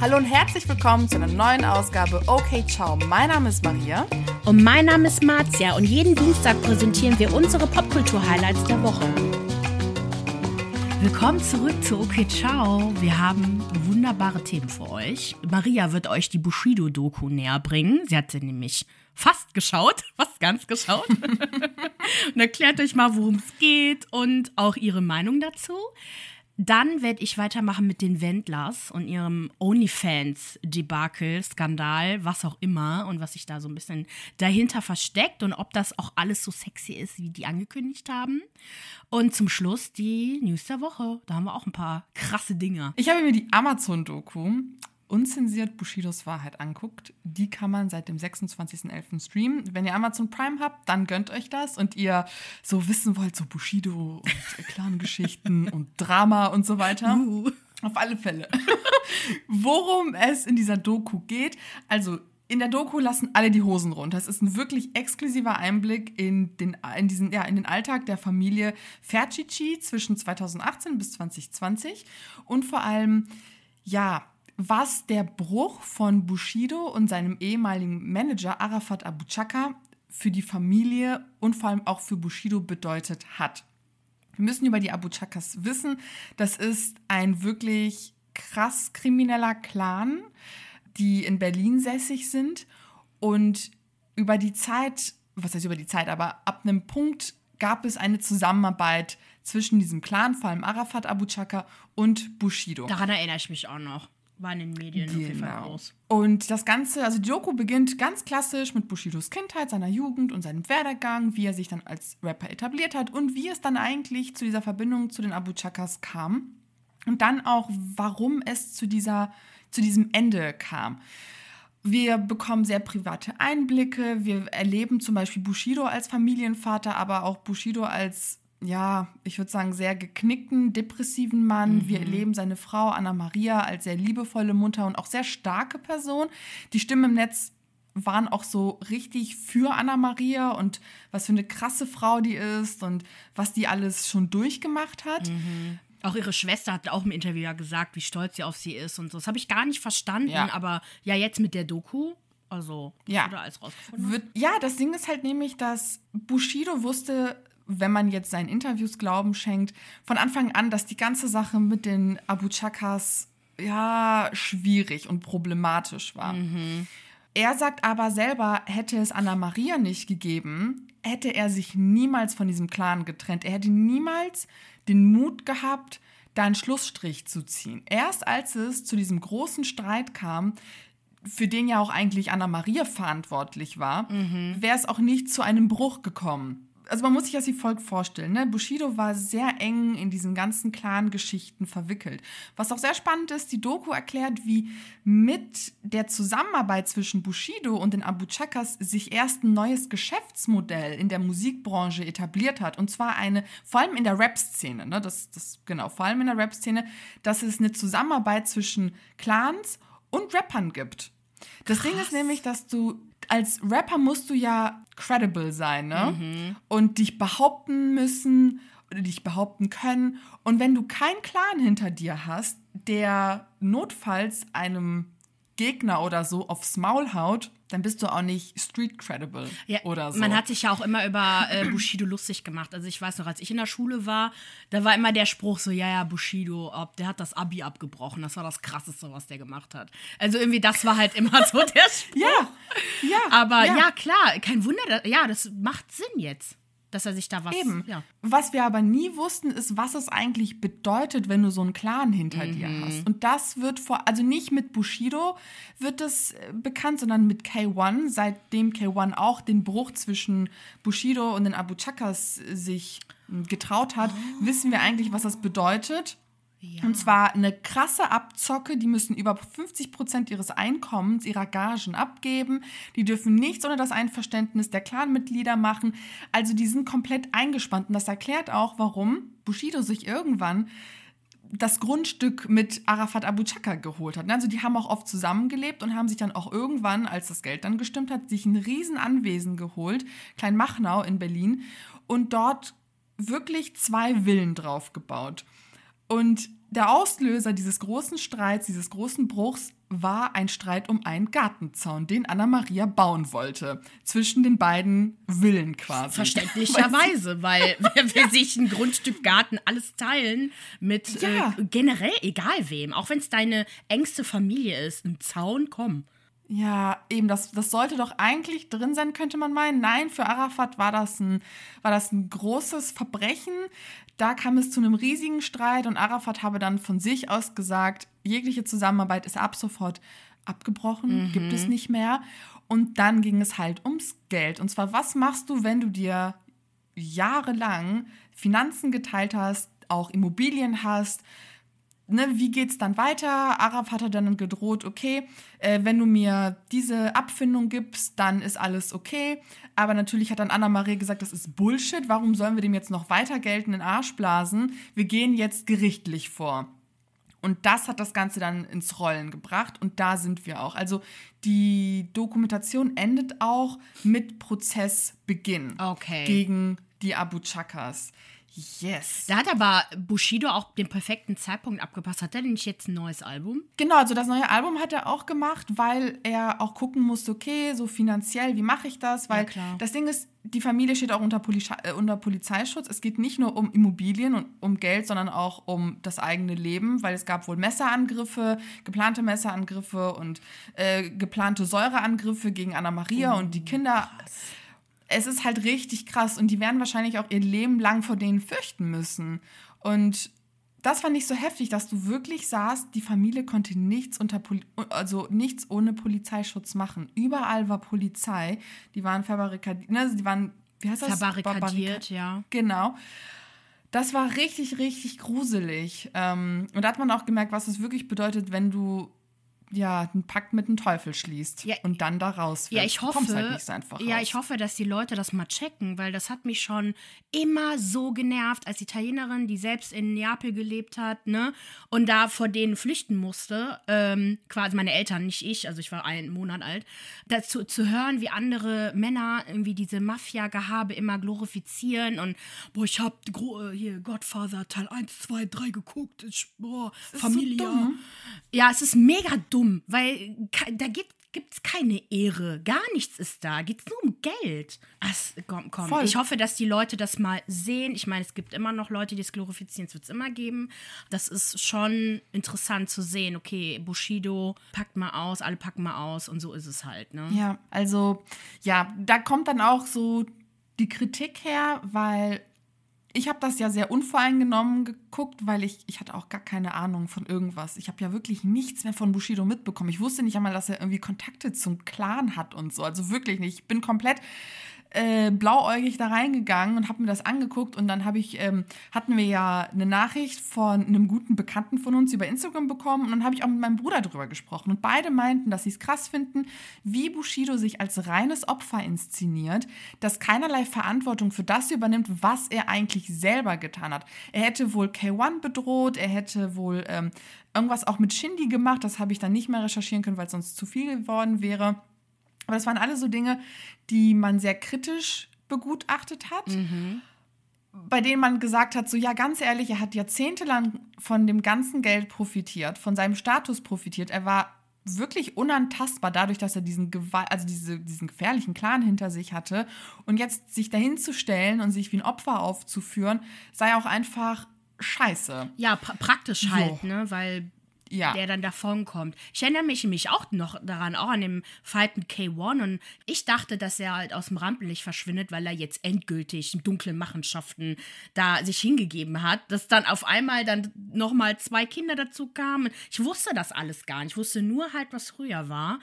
Hallo und herzlich willkommen zu einer neuen Ausgabe Okay Ciao. Mein Name ist Maria. Und mein Name ist Marzia und jeden Dienstag präsentieren wir unsere Popkultur-Highlights der Woche. Willkommen zurück zu Okay Ciao. Wir haben wunderbare Themen für euch. Maria wird euch die Bushido-Doku näher bringen. Sie hat sie nämlich fast geschaut, fast ganz geschaut. und erklärt euch mal, worum es geht und auch ihre Meinung dazu. Dann werde ich weitermachen mit den Wendlers und ihrem OnlyFans-Debakel, Skandal, was auch immer und was sich da so ein bisschen dahinter versteckt und ob das auch alles so sexy ist, wie die angekündigt haben. Und zum Schluss die News der Woche. Da haben wir auch ein paar krasse Dinge. Ich habe mir die Amazon-Doku unzensiert Bushidos Wahrheit anguckt, die kann man seit dem 26.11. streamen. Wenn ihr Amazon Prime habt, dann gönnt euch das und ihr so wissen wollt, so Bushido und Clan-Geschichten und Drama und so weiter. Uh. Auf alle Fälle. Worum es in dieser Doku geht. Also, in der Doku lassen alle die Hosen runter. Es ist ein wirklich exklusiver Einblick in den, in diesen, ja, in den Alltag der Familie Fercici zwischen 2018 bis 2020 und vor allem, ja, was der Bruch von Bushido und seinem ehemaligen Manager Arafat Abu Chaka für die Familie und vor allem auch für Bushido bedeutet hat. Wir müssen über die Abu Chakas wissen, das ist ein wirklich krass krimineller Clan, die in Berlin sässig sind und über die Zeit, was heißt über die Zeit, aber ab einem Punkt gab es eine Zusammenarbeit zwischen diesem Clan, vor allem Arafat Abu Chaka und Bushido. Daran erinnere ich mich auch noch war in den Medien genau. auf jeden Fall genau. groß. Und das Ganze, also die Doku beginnt ganz klassisch mit Bushidos Kindheit, seiner Jugend und seinem Werdegang, wie er sich dann als Rapper etabliert hat und wie es dann eigentlich zu dieser Verbindung zu den Abu Chakas kam. Und dann auch, warum es zu, dieser, zu diesem Ende kam. Wir bekommen sehr private Einblicke. Wir erleben zum Beispiel Bushido als Familienvater, aber auch Bushido als ja, ich würde sagen, sehr geknickten, depressiven Mann. Mhm. Wir erleben seine Frau Anna Maria als sehr liebevolle Mutter und auch sehr starke Person. Die Stimmen im Netz waren auch so richtig für Anna Maria und was für eine krasse Frau die ist und was die alles schon durchgemacht hat. Mhm. Auch ihre Schwester hat auch im Interview ja gesagt, wie stolz sie auf sie ist und so. Das habe ich gar nicht verstanden, ja. aber ja, jetzt mit der Doku also, ja. oder alles rausgefunden? Wird, ja, das Ding ist halt nämlich, dass Bushido wusste wenn man jetzt seinen Interviews Glauben schenkt, von Anfang an, dass die ganze Sache mit den Abu Chakas ja schwierig und problematisch war. Mhm. Er sagt aber selber, hätte es Anna Maria nicht gegeben, hätte er sich niemals von diesem Clan getrennt. Er hätte niemals den Mut gehabt, da einen Schlussstrich zu ziehen. Erst als es zu diesem großen Streit kam, für den ja auch eigentlich Anna Maria verantwortlich war, mhm. wäre es auch nicht zu einem Bruch gekommen also man muss sich das wie folgt vorstellen. Ne? Bushido war sehr eng in diesen ganzen Clan-Geschichten verwickelt. Was auch sehr spannend ist, die Doku erklärt, wie mit der Zusammenarbeit zwischen Bushido und den Abu Chakas sich erst ein neues Geschäftsmodell in der Musikbranche etabliert hat. Und zwar eine, vor allem in der Rap-Szene, ne? das, das, genau, vor allem in der Rap-Szene, dass es eine Zusammenarbeit zwischen Clans und Rappern gibt. Das Krass. Ding ist nämlich, dass du als Rapper musst du ja credible sein, ne? Mhm. Und dich behaupten müssen oder dich behaupten können. Und wenn du keinen Clan hinter dir hast, der notfalls einem Gegner oder so aufs Maul haut, dann bist du auch nicht street credible ja, oder so. Man hat sich ja auch immer über äh, Bushido lustig gemacht. Also ich weiß noch, als ich in der Schule war, da war immer der Spruch so, ja, ja, Bushido, ob, der hat das Abi abgebrochen. Das war das Krasseste, was der gemacht hat. Also irgendwie, das war halt immer so der Spruch. ja, ja. Aber ja, ja klar, kein Wunder, ja, das macht Sinn jetzt dass er sich da was. Eben. Ja. Was wir aber nie wussten, ist, was es eigentlich bedeutet, wenn du so einen Clan hinter mhm. dir hast. Und das wird vor, also nicht mit Bushido wird das äh, bekannt, sondern mit K1, seitdem K1 auch den Bruch zwischen Bushido und den Abu Chakas sich hm, getraut hat, oh. wissen wir eigentlich, was das bedeutet. Ja. Und zwar eine krasse Abzocke, die müssen über 50 Prozent ihres Einkommens, ihrer Gagen abgeben. Die dürfen nichts ohne das Einverständnis der Clanmitglieder machen. Also die sind komplett eingespannt. Und das erklärt auch, warum Bushido sich irgendwann das Grundstück mit Arafat Abu Chaka geholt hat. Also die haben auch oft zusammengelebt und haben sich dann auch irgendwann, als das Geld dann gestimmt hat, sich ein Riesenanwesen geholt, Klein Machnau in Berlin, und dort wirklich zwei Villen drauf gebaut. Und der Auslöser dieses großen Streits, dieses großen Bruchs, war ein Streit um einen Gartenzaun, den Anna-Maria bauen wollte. Zwischen den beiden Villen quasi. Verständlicherweise, weil wer will sich ein Grundstück Garten alles teilen mit Ja. äh, generell egal wem. Auch wenn es deine engste Familie ist. Ein Zaun, komm. Ja, eben, das, das sollte doch eigentlich drin sein, könnte man meinen. Nein, für Arafat war das, ein, war das ein großes Verbrechen. Da kam es zu einem riesigen Streit und Arafat habe dann von sich aus gesagt, jegliche Zusammenarbeit ist ab sofort abgebrochen, gibt es nicht mehr. Und dann ging es halt ums Geld. Und zwar, was machst du, wenn du dir jahrelang Finanzen geteilt hast, auch Immobilien hast, ne, wie geht's dann weiter? Arafat hat dann gedroht, okay, äh, wenn du mir diese Abfindung gibst, dann ist alles okay. Aber natürlich hat dann Anna-Maria gesagt, das ist Bullshit. Warum sollen wir dem jetzt noch weiter Geld in den Arsch blasen? Wir gehen jetzt gerichtlich vor. Und das hat das Ganze dann ins Rollen gebracht und da sind wir auch. Also die Dokumentation endet auch mit Prozessbeginn Okay. gegen die Abu Chakas. Yes. Da hat aber Bushido auch den perfekten Zeitpunkt abgepasst. Hat er denn nicht jetzt ein neues Album? Genau, also das neue Album hat er auch gemacht, weil er auch gucken musste, okay, so finanziell, wie mache ich das? Weil klar. das Ding ist, die Familie steht auch unter, Poli äh, unter Polizeischutz. Es geht nicht nur um Immobilien und um Geld, sondern auch um das eigene Leben, weil es gab wohl Messerangriffe, geplante Messerangriffe und äh, geplante Säureangriffe gegen Anna Maria und die Kinder. Es ist halt richtig krass und die werden wahrscheinlich auch ihr Leben lang vor denen fürchten müssen. Und das fand ich so heftig, dass du wirklich sahst, die Familie konnte nichts unter Poli also nichts ohne Polizeischutz machen. Überall war Polizei. Die waren verbarrikadiert, ne, die waren wie heißt das? Verbarrikadiert, ja. Genau. Das war richtig, richtig gruselig. Ähm, und da hat man auch gemerkt, was es wirklich bedeutet, wenn du ja einen Pakt mit dem Teufel schließt Ja, und dann da raus Ja, wirst. ich Du hoffe, halt so ja, raus. ich hoffe, dass die Leute das mal checken, weil das hat mich schon immer so genervt als Italienerin, die selbst in Neapel gelebt hat, ne, und da vor denen flüchten musste, ähm, quasi meine Eltern, nicht ich, also ich war einen Monat alt, dazu zu hören, wie andere Männer irgendwie diese Mafia-Gehabe immer glorifizieren und boah, ich hab äh, hier Godfather Teil 1, 2, 3 geguckt, ich, boah, Familie. so. Ja, es ist mega dumm, weil ke- da gibt es keine Ehre. Gar nichts ist da. Geht nur um Geld. Ach, komm, komm. Voll. Ich hoffe, dass die Leute das mal sehen. Ich meine, es gibt immer noch Leute, die es glorifizieren. Es wird es immer geben. Das ist schon interessant zu sehen. Okay, Bushido packt mal aus, alle packen mal aus und so ist es halt. Ne? Ja, also ja, da kommt dann auch so die Kritik her, weil ich habe das ja sehr unvoreingenommen geguckt, weil ich, ich hatte auch gar keine Ahnung von irgendwas. Ich habe ja wirklich nichts mehr von Bushido mitbekommen. Ich wusste nicht einmal, dass er irgendwie Kontakte zum Clan hat und so. Also wirklich nicht. Ich bin komplett äh, blauäugig da reingegangen und habe mir das angeguckt und dann habe ich ähm, hatten wir ja eine Nachricht von einem guten Bekannten von uns über Instagram bekommen und dann habe ich auch mit meinem Bruder drüber gesprochen und beide meinten, dass sie es krass finden, wie Bushido sich als reines Opfer inszeniert, das keinerlei Verantwortung für das übernimmt, was er eigentlich selber getan hat. Er hätte wohl K1 bedroht, er hätte wohl ähm, irgendwas auch mit Shindy gemacht, das habe ich dann nicht mehr recherchieren können, weil es sonst zu viel geworden wäre. Aber das waren alle so Dinge, die man sehr kritisch begutachtet hat. Bei denen man gesagt hat, so ja, ganz ehrlich, er hat jahrzehntelang von dem ganzen Geld profitiert, von seinem Status profitiert. Er war wirklich unantastbar dadurch, dass er diesen Gewalt, also diese, diesen gefährlichen Clan hinter sich hatte. Und jetzt sich dahin zu stellen und sich wie ein Opfer aufzuführen, sei auch einfach scheiße. Ja, pra praktisch halt, So. ne? Weil Ja. der dann davon kommt. Ich erinnere mich nämlich auch noch daran, auch an dem mit K1 und ich dachte, dass er halt aus dem Rampenlicht verschwindet, weil er jetzt endgültig in dunklen Machenschaften da sich hingegeben hat, dass dann auf einmal dann nochmal zwei Kinder dazu kamen. Ich wusste das alles gar nicht. Ich wusste nur halt, was früher war.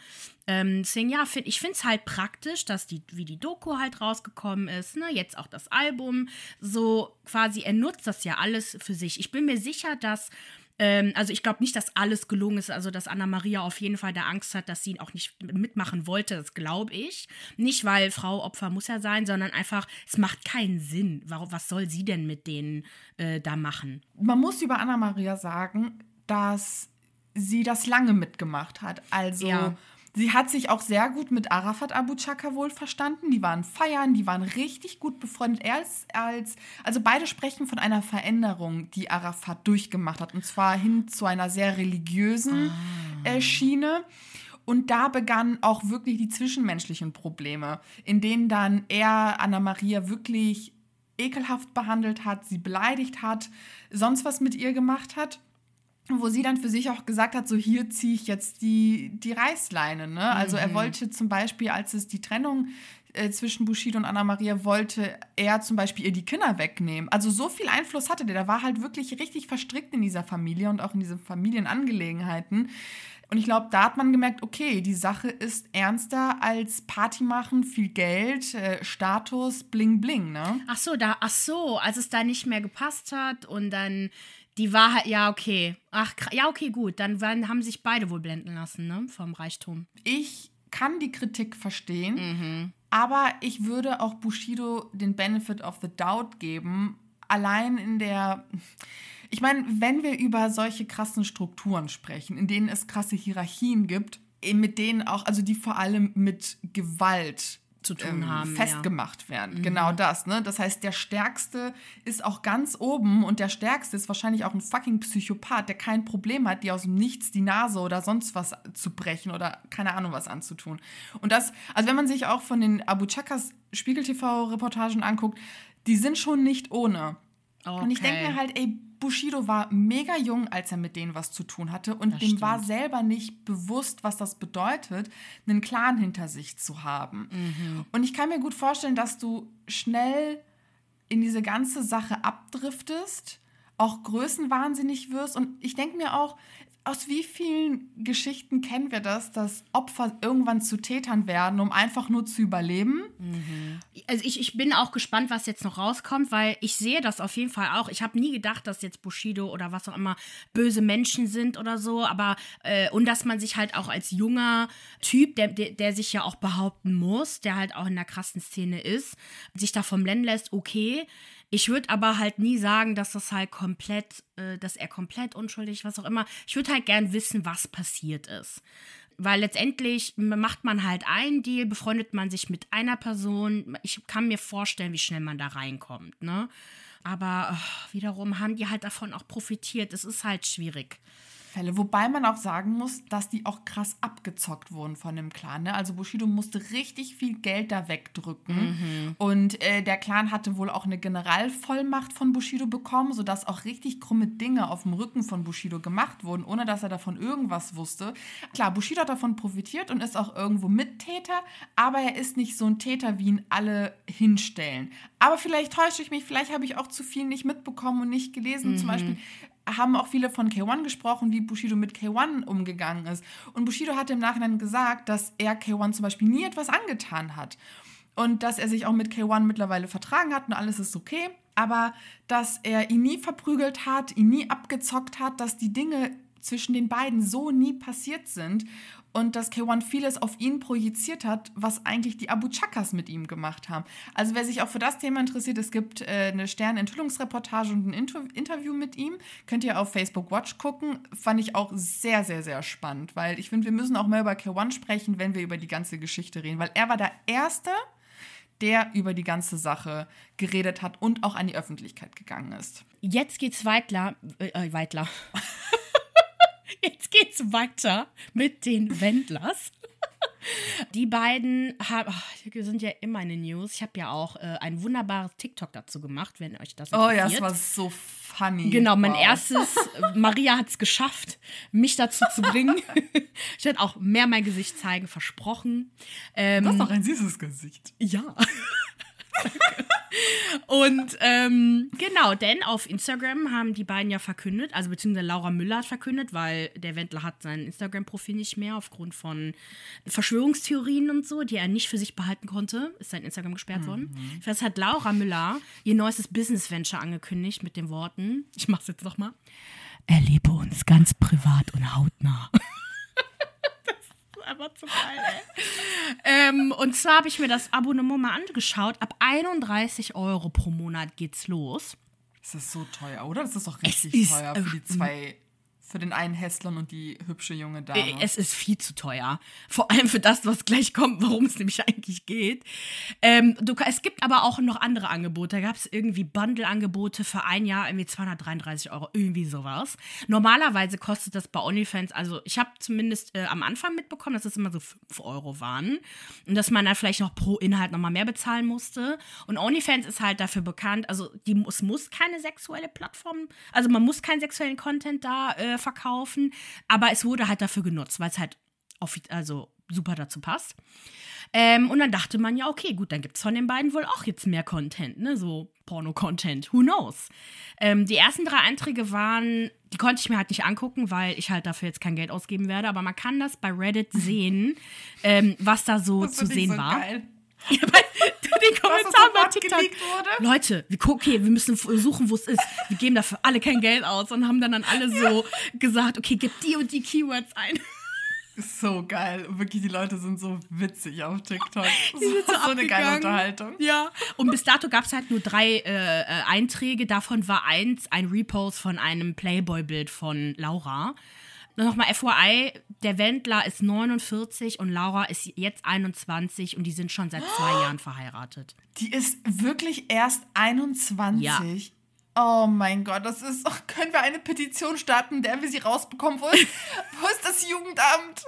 Ähm, deswegen, ja, find, ich finde es halt praktisch, dass die, wie die Doku halt rausgekommen ist, ne, jetzt auch das Album, so quasi, er nutzt das ja alles für sich. Ich bin mir sicher, dass ähm, also ich glaube nicht, dass alles gelungen ist, also dass Anna Maria auf jeden Fall da Angst hat, dass sie ihn auch nicht mitmachen wollte, das glaube ich. Nicht, weil Frau Opfer muss ja sein, sondern einfach, es macht keinen Sinn. Warum, was soll sie denn mit denen äh, da machen? man muss über Anna Maria sagen, dass sie das lange mitgemacht hat. Also Ja. Sie hat sich auch sehr gut mit Arafat Abu Chaka wohl verstanden. Die waren feiern, die waren richtig gut befreundet. Er als, als, also beide sprechen von einer Veränderung, die Arafat durchgemacht hat. Und zwar hin zu einer sehr religiösen ah. äh, Schiene. Und da begannen auch wirklich die zwischenmenschlichen Probleme, in denen dann er Anna Maria wirklich ekelhaft behandelt hat, sie beleidigt hat, sonst was mit ihr gemacht hat wo sie dann für sich auch gesagt hat, so hier ziehe ich jetzt die, die Reißleine. Ne? Also mhm. er wollte zum Beispiel, als es die Trennung äh, zwischen Bushido und Anna Maria wollte er zum Beispiel ihr die Kinder wegnehmen. Also so viel Einfluss hatte der. Der war halt wirklich richtig verstrickt in dieser Familie und auch in diesen Familienangelegenheiten. Und ich glaube, da hat man gemerkt, okay, die Sache ist ernster als Party machen, viel Geld, äh, Status, bling bling, ne? Ach so, da, ach so, als es da nicht mehr gepasst hat und dann die Wahrheit, ja, okay. Ach, ja, okay, gut. Dann waren, haben sich beide wohl blenden lassen, ne? Vom Reichtum. Ich kann die Kritik verstehen, mhm. aber ich würde auch Bushido den Benefit of the Doubt geben. Allein in der. Ich meine, wenn wir über solche krassen Strukturen sprechen, in denen es krasse Hierarchien gibt, mit denen auch, also die vor allem mit Gewalt zu tun ähm, haben. Festgemacht ja. werden. Mhm. Genau das. Ne? Das heißt, der Stärkste ist auch ganz oben und der Stärkste ist wahrscheinlich auch ein fucking Psychopath, der kein Problem hat, dir aus dem Nichts die Nase oder sonst was zu brechen oder keine Ahnung was anzutun. Und das, also wenn man sich auch von den Abu Chakas Spiegel-TV-Reportagen anguckt, die sind schon nicht ohne. Okay. Und ich denke mir halt, ey, Bushido war mega jung, als er mit denen was zu tun hatte und das dem stimmt. war selber nicht bewusst, was das bedeutet, einen Clan hinter sich zu haben. Mhm. Und ich kann mir gut vorstellen, dass du schnell in diese ganze Sache abdriftest, auch größenwahnsinnig wirst und ich denke mir auch, aus wie vielen Geschichten kennen wir das, dass Opfer irgendwann zu Tätern werden, um einfach nur zu überleben? Mhm. Also ich, ich bin auch gespannt, was jetzt noch rauskommt, weil ich sehe das auf jeden Fall auch. Ich habe nie gedacht, dass jetzt Bushido oder was auch immer böse Menschen sind oder so, aber äh, und dass man sich halt auch als junger Typ, der, der, sich ja auch behaupten muss, der halt auch in der krassen Szene ist, sich davon blenden lässt, okay. Ich würde aber halt nie sagen, dass das halt komplett, äh, dass er komplett unschuldig, was auch immer. Ich würde halt gern wissen, was passiert ist. Weil letztendlich macht man halt einen Deal, befreundet man sich mit einer Person. Ich kann mir vorstellen, wie schnell man da reinkommt, ne? Aber oh, wiederum haben die halt davon auch profitiert. Es ist halt schwierig. Fälle. Wobei man auch sagen muss, dass die auch krass abgezockt wurden von dem Clan. Ne? Also Bushido musste richtig viel Geld da wegdrücken. Mhm. Und äh, der Clan hatte wohl auch eine Generalvollmacht von Bushido bekommen, sodass auch richtig krumme Dinge auf dem Rücken von Bushido gemacht wurden, ohne dass er davon irgendwas wusste. Klar, Bushido hat davon profitiert und ist auch irgendwo Mittäter, aber er ist nicht so ein Täter, wie ihn alle hinstellen. Aber vielleicht täusche ich mich, vielleicht habe ich auch zu viel nicht mitbekommen und nicht gelesen. Mhm. Zum Beispiel haben auch viele von K1 gesprochen, wie Bushido mit K1 umgegangen ist. Und Bushido hat im Nachhinein gesagt, dass er K1 zum Beispiel nie etwas angetan hat. Und dass er sich auch mit K1 mittlerweile vertragen hat und alles ist okay. Aber dass er ihn nie verprügelt hat, ihn nie abgezockt hat, dass die Dinge zwischen den beiden so nie passiert sind und dass K1 vieles auf ihn projiziert hat, was eigentlich die Abu Chakas mit ihm gemacht haben. Also wer sich auch für das Thema interessiert, es gibt äh, eine Stern-Enthüllungsreportage und ein Inter Interview mit ihm. Könnt ihr auf Facebook Watch gucken. Fand ich auch sehr, sehr, sehr spannend, weil ich finde, wir müssen auch mehr über K1 sprechen, wenn wir über die ganze Geschichte reden, weil er war der Erste, der über die ganze Sache geredet hat und auch an die Öffentlichkeit gegangen ist. Jetzt geht's weiter. Äh, weiter. Jetzt geht's weiter mit den Wendlers. Die beiden haben, oh, sind ja immer in den News. Ich habe ja auch äh, ein wunderbares TikTok dazu gemacht, wenn euch das interessiert. Oh ja, das war so funny. Genau, mein wow. erstes, Maria hat es geschafft, mich dazu zu bringen. ich werde auch mehr mein Gesicht zeigen, versprochen. Ähm, du hast doch ein süßes Gesicht. Ja. Und ähm, genau, denn auf Instagram haben die beiden ja verkündet, also beziehungsweise Laura Müller hat verkündet, weil der Wendler hat sein Instagram-Profil nicht mehr aufgrund von Verschwörungstheorien und so, die er nicht für sich behalten konnte, ist sein Instagram gesperrt mhm. worden. Das hat Laura Müller ihr neuestes Business-Venture angekündigt mit den Worten, ich mach's jetzt nochmal, erlebe uns ganz privat und hautnah einfach zu geil, ey. ähm, und zwar habe ich mir das Abonnement mal angeschaut. Ab 31 Euro pro Monat geht's los. Das ist so teuer, oder? Das ist doch richtig ist, teuer für die 2,50. Für den einen Hässlern und die hübsche junge Dame. Äh, Es ist viel zu teuer. Vor allem für das, was gleich kommt, worum es nämlich eigentlich geht. Ähm, du, es gibt aber auch noch andere Angebote. Da gab es irgendwie Bundle-Angebote für ein Jahr, irgendwie 233 Euro, irgendwie sowas. Normalerweise kostet das bei OnlyFans, also ich habe zumindest äh, am Anfang mitbekommen, dass es immer so 5 Euro waren. Und dass man dann vielleicht noch pro Inhalt nochmal mehr bezahlen musste. Und OnlyFans ist halt dafür bekannt, also die, es muss keine sexuelle Plattform, also man muss keinen sexuellen Content da äh, verkaufen, aber es wurde halt dafür genutzt, weil es halt auf, also super dazu passt. Ähm, und dann dachte man ja, okay, gut, dann gibt es von den beiden wohl auch jetzt mehr Content, ne? So Porno-Content, who knows? Ähm, die ersten drei Einträge waren, die konnte ich mir halt nicht angucken, weil ich halt dafür jetzt kein Geld ausgeben werde, aber man kann das bei Reddit sehen, ähm, was da so Das zu sehen so war. Geil. Ja, den Kommentaren bei TikTok. Leute, wir gucken, okay, wir müssen suchen, wo es ist. Wir geben dafür alle kein Geld aus und haben dann, dann alle so gesagt, okay, gib die und die Keywords ein. So geil. Wirklich, die Leute sind so witzig auf TikTok. Die sind ist so so eine geile. Unterhaltung. Ja. Und bis dato gab es halt nur drei äh, äh, Einträge. Davon war eins ein Repost von einem Playboy-Bild von Laura. Nochmal FYI, der Wendler ist 49 und Laura ist jetzt 21 und die sind schon seit zwei Jahren verheiratet. Die ist wirklich erst 21. Ja. Oh mein Gott, das ist. ach, können wir eine Petition starten, der wir sie rausbekommen? Wo ist, wo ist das Jugendamt?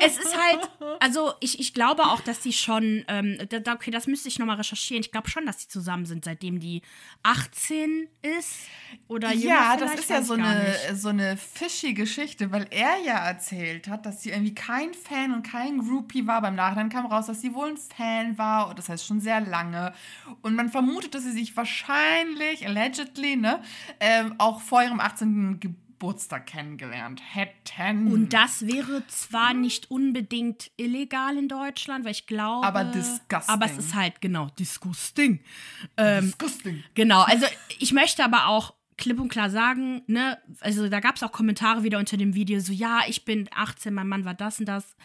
Es ist halt, also ich, ich glaube auch, dass die schon, ähm, da, okay, das müsste ich nochmal recherchieren. Ich glaube schon, dass die zusammen sind, seitdem die 18 ist oder Ja, das ist ja so eine, so eine fishy Geschichte, weil er ja erzählt hat, dass sie irgendwie kein Fan und kein Groupie war. Beim Nachhinein kam raus, dass sie wohl ein Fan war, und das heißt schon sehr lange. Und man vermutet, dass sie sich wahrscheinlich, allegedly, ne, ähm, auch vor ihrem 18. Geburtstag kennengelernt hätten. Und das wäre zwar nicht unbedingt illegal in Deutschland, weil ich glaube. Aber disgusting. Aber es ist halt, genau, disgusting. Ähm, Disgusting. Genau, also ich möchte aber auch klipp und klar sagen, ne, also da gab es auch Kommentare wieder unter dem Video, so ja, ich bin 18, mein Mann war das und das.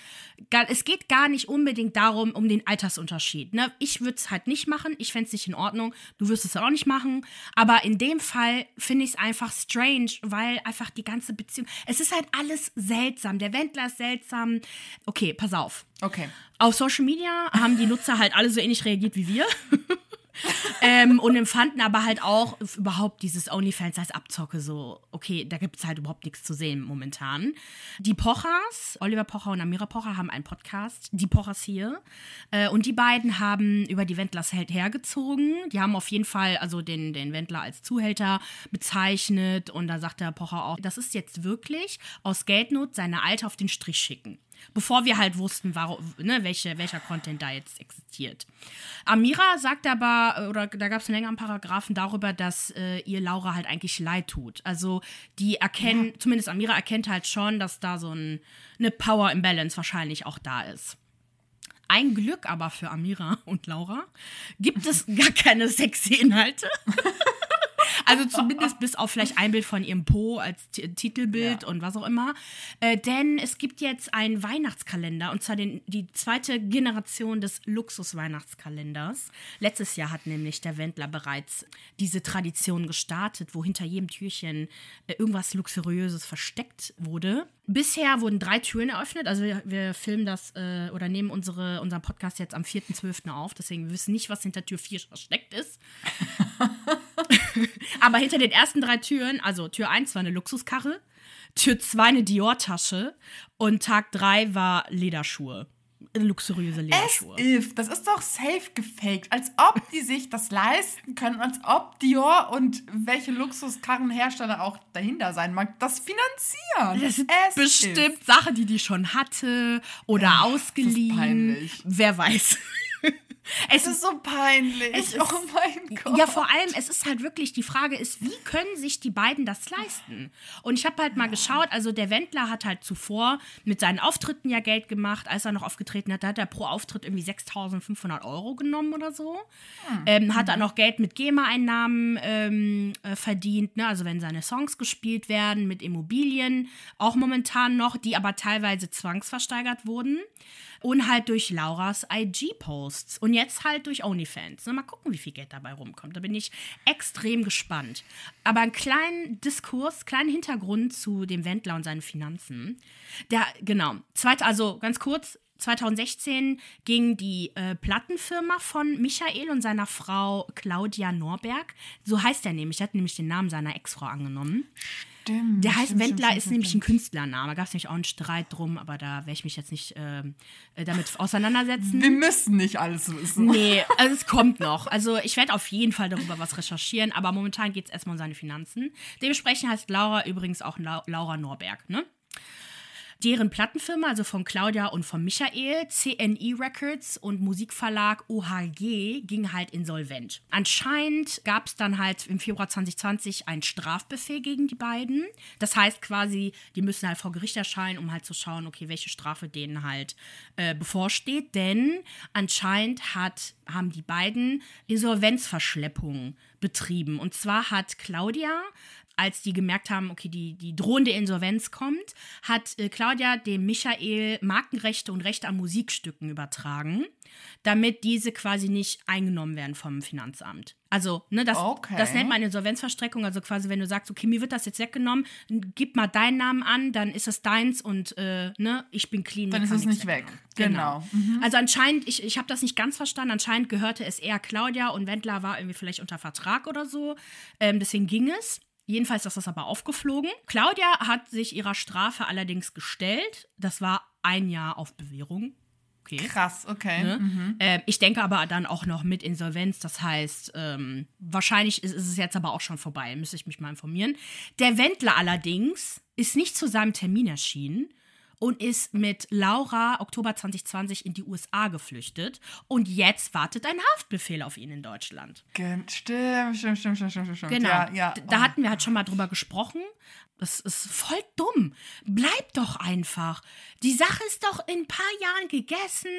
Es geht gar nicht unbedingt darum, um den Altersunterschied. Ne? Ich würde es halt nicht machen, ich fände es nicht in Ordnung, du wirst es auch nicht machen, aber in dem Fall finde ich es einfach strange, weil einfach die ganze Beziehung, es ist halt alles seltsam, der Wendler ist seltsam. Okay, pass auf. Okay. Auf Social Media haben die Nutzer halt alle so ähnlich reagiert wie wir. ähm, und empfanden aber halt auch überhaupt dieses OnlyFans als Abzocke so, okay, da gibt es halt überhaupt nichts zu sehen momentan. Die Pochers, Oliver Pocher und Amira Pocher haben einen Podcast, die Pochers hier. Äh, und die beiden haben über die Wendlers Held hergezogen. Die haben auf jeden Fall also den, den Wendler als Zuhälter bezeichnet. Und da sagt der Pocher auch, das ist jetzt wirklich aus Geldnot seine Alte auf den Strich schicken. Bevor wir halt wussten, warum, ne, welche, welcher Content da jetzt existiert. Amira sagt aber, oder da gab es einen längeren Paragraphen darüber, dass äh, ihr Laura halt eigentlich leid tut. Also die erkennen, zumindest Amira erkennt halt schon, dass da so ein, eine Power Imbalance wahrscheinlich auch da ist. Ein Glück aber für Amira und Laura gibt es gar keine sexy Inhalte. Also zumindest bis auf vielleicht ein Bild von ihrem Po als T Titelbild Ja. und was auch immer. Äh, denn es gibt jetzt einen Weihnachtskalender und zwar den, die zweite Generation des Luxus-Weihnachtskalenders. Letztes Jahr hat nämlich der Wendler bereits diese Tradition gestartet, wo hinter jedem Türchen äh, irgendwas Luxuriöses versteckt wurde. Bisher wurden drei Türen eröffnet. Also wir, wir filmen das äh, oder nehmen unsere, unseren Podcast jetzt am 4.12. auf. Deswegen wir wissen nicht, was hinter Tür 4 versteckt ist. Aber hinter den ersten drei Türen, also Tür 1 war eine Luxuskarre, Tür 2 eine Dior-Tasche und Tag 3 war Lederschuhe. Luxuriöse Lederschuhe. if. Das ist doch safe gefaked. Als ob die sich das leisten können, als ob Dior und welche Luxuskarrenhersteller auch dahinter sein mag, das finanzieren. Das sind As bestimmt if. Sachen, die die schon hatte oder ausgeliehen. peinlich. Wer weiß. Es ist so peinlich. Es ist- oh mein Gott. Ja, vor allem, es ist halt wirklich, die Frage ist, wie können sich die beiden das leisten? Und ich habe halt mal geschaut, also der Wendler hat halt zuvor mit seinen Auftritten ja Geld gemacht, als er noch aufgetreten hat, da hat er pro Auftritt irgendwie 6.500 Euro genommen oder so. Ähm, hat dann noch Geld mit GEMA-Einnahmen ähm, äh, verdient, ne? also wenn seine Songs gespielt werden, mit Immobilien, auch momentan noch, die aber teilweise zwangsversteigert wurden. Und halt durch Lauras IG-Posts und jetzt halt durch OnlyFans. Mal gucken, wie viel Geld dabei rumkommt. Da bin ich extrem gespannt. Aber einen kleinen Diskurs, kleinen Hintergrund zu dem Wendler und seinen Finanzen. Der, genau, zweite, also ganz kurz, 2016 ging die äh, Plattenfirma von Michael und seiner Frau Claudia Norberg, so heißt er nämlich, er hat nämlich den Namen seiner Ex-Frau angenommen. Stimmt. Der heißt stimmt, Wendler, stimmt, ist stimmt, nämlich ein. Künstlername. Da gab es nämlich auch einen Streit drum, aber da werde ich mich jetzt nicht ähm, äh, damit auseinandersetzen. Wir müssen nicht alles wissen. Nee, also es kommt noch. Also ich werde auf jeden Fall darüber was recherchieren, aber momentan geht es erstmal um seine Finanzen. Dementsprechend heißt Laura übrigens auch Lau Laura Norberg, ne? Deren Plattenfirma, also von Claudia und von Michael, CNE Records und Musikverlag OHG, ging halt insolvent. Anscheinend gab es dann halt im Februar 2020 einen Strafbefehl gegen die beiden. Das heißt quasi, die müssen halt vor Gericht erscheinen, um halt zu schauen, okay, welche Strafe denen halt äh, bevorsteht. Denn anscheinend hat, haben die beiden Insolvenzverschleppungen betrieben. Und zwar hat Claudia als die gemerkt haben, okay, die, die drohende Insolvenz kommt, hat äh, Claudia dem Michael Markenrechte und Rechte an Musikstücken übertragen, damit diese quasi nicht eingenommen werden vom Finanzamt. Also, ne, das, Okay. das nennt man Insolvenzverstreckung. Also quasi, wenn du sagst, okay, mir wird das jetzt weggenommen, gib mal deinen Namen an, dann ist es deins und äh, ne, ich bin clean. Dann ist es nicht weg. weggenommen. Genau. Mhm. Also anscheinend, ich, ich habe das nicht ganz verstanden, anscheinend gehörte es eher Claudia und Wendler war irgendwie vielleicht unter Vertrag oder so. Ähm, deswegen ging es. Jedenfalls ist das aber aufgeflogen. Claudia hat sich ihrer Strafe allerdings gestellt. Das war ein Jahr auf Bewährung. Okay. Krass, okay. Ne? Ähm, ich denke aber dann auch noch mit Insolvenz. Das heißt, ähm, wahrscheinlich ist, ist es jetzt aber auch schon vorbei. Müsste ich mich mal informieren. Der Wendler allerdings ist nicht zu seinem Termin erschienen und ist mit Laura Oktober 2020 in die USA geflüchtet. Und jetzt wartet ein Haftbefehl auf ihn in Deutschland. Stimmt, stimmt, stimmt, stimmt, stimmt, stimmt. Genau. Ja, ja. Da hatten wir halt schon mal drüber gesprochen. Das ist voll dumm. Bleib doch einfach. Die Sache ist doch in ein paar Jahren gegessen.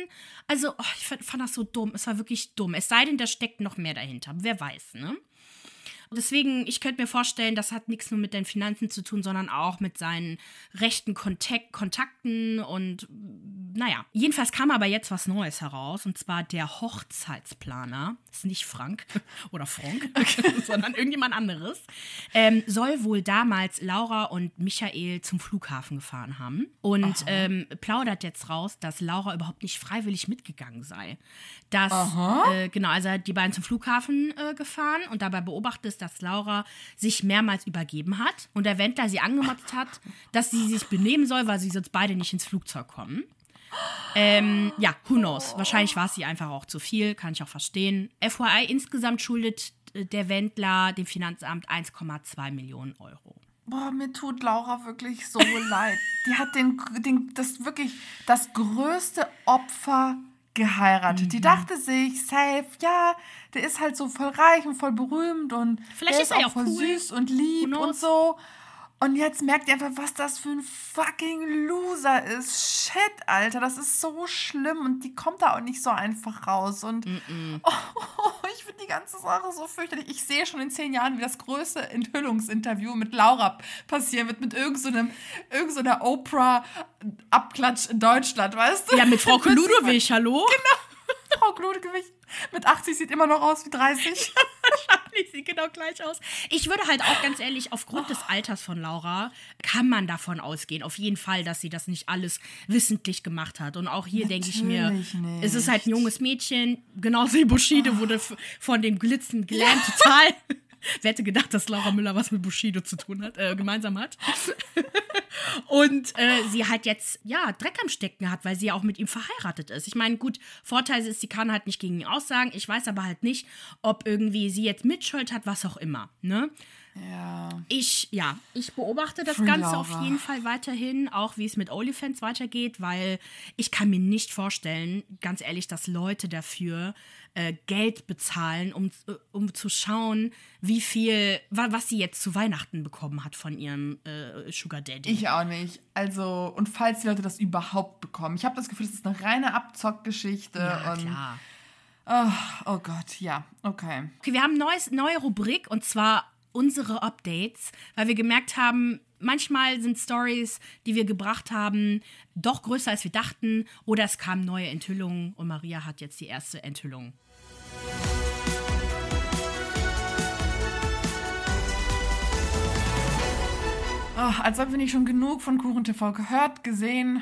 Also, oh, ich fand, fand das so dumm. Es war wirklich dumm. Es sei denn, da steckt noch mehr dahinter. Wer weiß, ne? Deswegen, ich könnte mir vorstellen, das hat nichts nur mit den Finanzen zu tun, sondern auch mit seinen rechten Kontak Kontakten und naja. Jedenfalls kam aber jetzt was Neues heraus und zwar der Hochzeitsplaner, das ist nicht Frank oder Frank, sondern irgendjemand anderes, ähm, soll wohl damals Laura und Michael zum Flughafen gefahren haben. Und ähm, plaudert jetzt raus, dass Laura überhaupt nicht freiwillig mitgegangen sei. Dass, äh, genau, also die beiden zum Flughafen äh, gefahren und dabei beobachtet ist, dass Laura sich mehrmals übergeben hat und der Wendler sie angemotzt hat, dass sie sich benehmen soll, weil sie sonst beide nicht ins Flugzeug kommen. Ähm, ja, who knows? Wahrscheinlich war es ihr einfach auch zu viel, kann ich auch verstehen. FYI, insgesamt schuldet äh, der Wendler dem Finanzamt 1,2 Millionen Euro. Boah, mir tut Laura wirklich so leid. Die hat den, den, das wirklich das größte Opfer geheiratet. Mhm. Die dachte sich, safe, ja, der ist halt so voll reich und voll berühmt und Vielleicht der ist er auch voll cool. süß und lieb und so. Und jetzt merkt ihr einfach, was das für ein fucking Loser ist. Shit, Alter, das ist so schlimm und die kommt da auch nicht so einfach raus. Und oh, ich finde die ganze Sache so fürchterlich. Ich sehe schon in zehn Jahren, wie das größte Enthüllungsinterview mit Laura passieren wird, mit irgendeinem irgend so Oprah-Abklatsch in Deutschland, weißt du? Ja, mit Frau Ludowig, hallo? Frau Kludewig mit 80 sieht immer noch aus wie 30. Die sieht genau gleich aus. Ich würde halt auch ganz ehrlich, aufgrund des Alters von Laura, kann man davon ausgehen, auf jeden Fall, dass sie das nicht alles wissentlich gemacht hat. Und auch hier denke ich mir, nicht. es ist halt ein junges Mädchen, genauso wie Bushido wurde f- von dem Glitzen gelernt, total. Wer hätte gedacht, dass Laura Müller was mit Bushido zu tun hat, äh, gemeinsam hat? Und äh, sie halt jetzt, ja, Dreck am Stecken hat, weil sie ja auch mit ihm verheiratet ist. Ich meine, gut, Vorteil ist, sie kann halt nicht gegen ihn aussagen. Ich weiß aber halt nicht, ob irgendwie sie jetzt Mitschuld hat, was auch immer, ne? Ja. Ich, ja, ich beobachte das Free Ganze Laura. auf jeden Fall weiterhin, auch wie es mit OnlyFans weitergeht, weil ich kann mir nicht vorstellen, ganz ehrlich, dass Leute dafür äh, Geld bezahlen, um, äh, um zu schauen, wie viel, wa was sie jetzt zu Weihnachten bekommen hat von ihrem äh, Sugar Daddy. Ich auch nicht. Also, und falls die Leute das überhaupt bekommen. Ich habe das Gefühl, das ist eine reine Abzockgeschichte. ja, und, klar. Oh, oh Gott, ja, okay. Okay, wir haben eine neues, neue Rubrik und zwar unsere Updates, weil wir gemerkt haben, manchmal sind Stories, die wir gebracht haben, doch größer als wir dachten oder es kamen neue Enthüllungen und Maria hat jetzt die erste Enthüllung. Oh, als ob wir nicht schon genug von Kuchen TV gehört, gesehen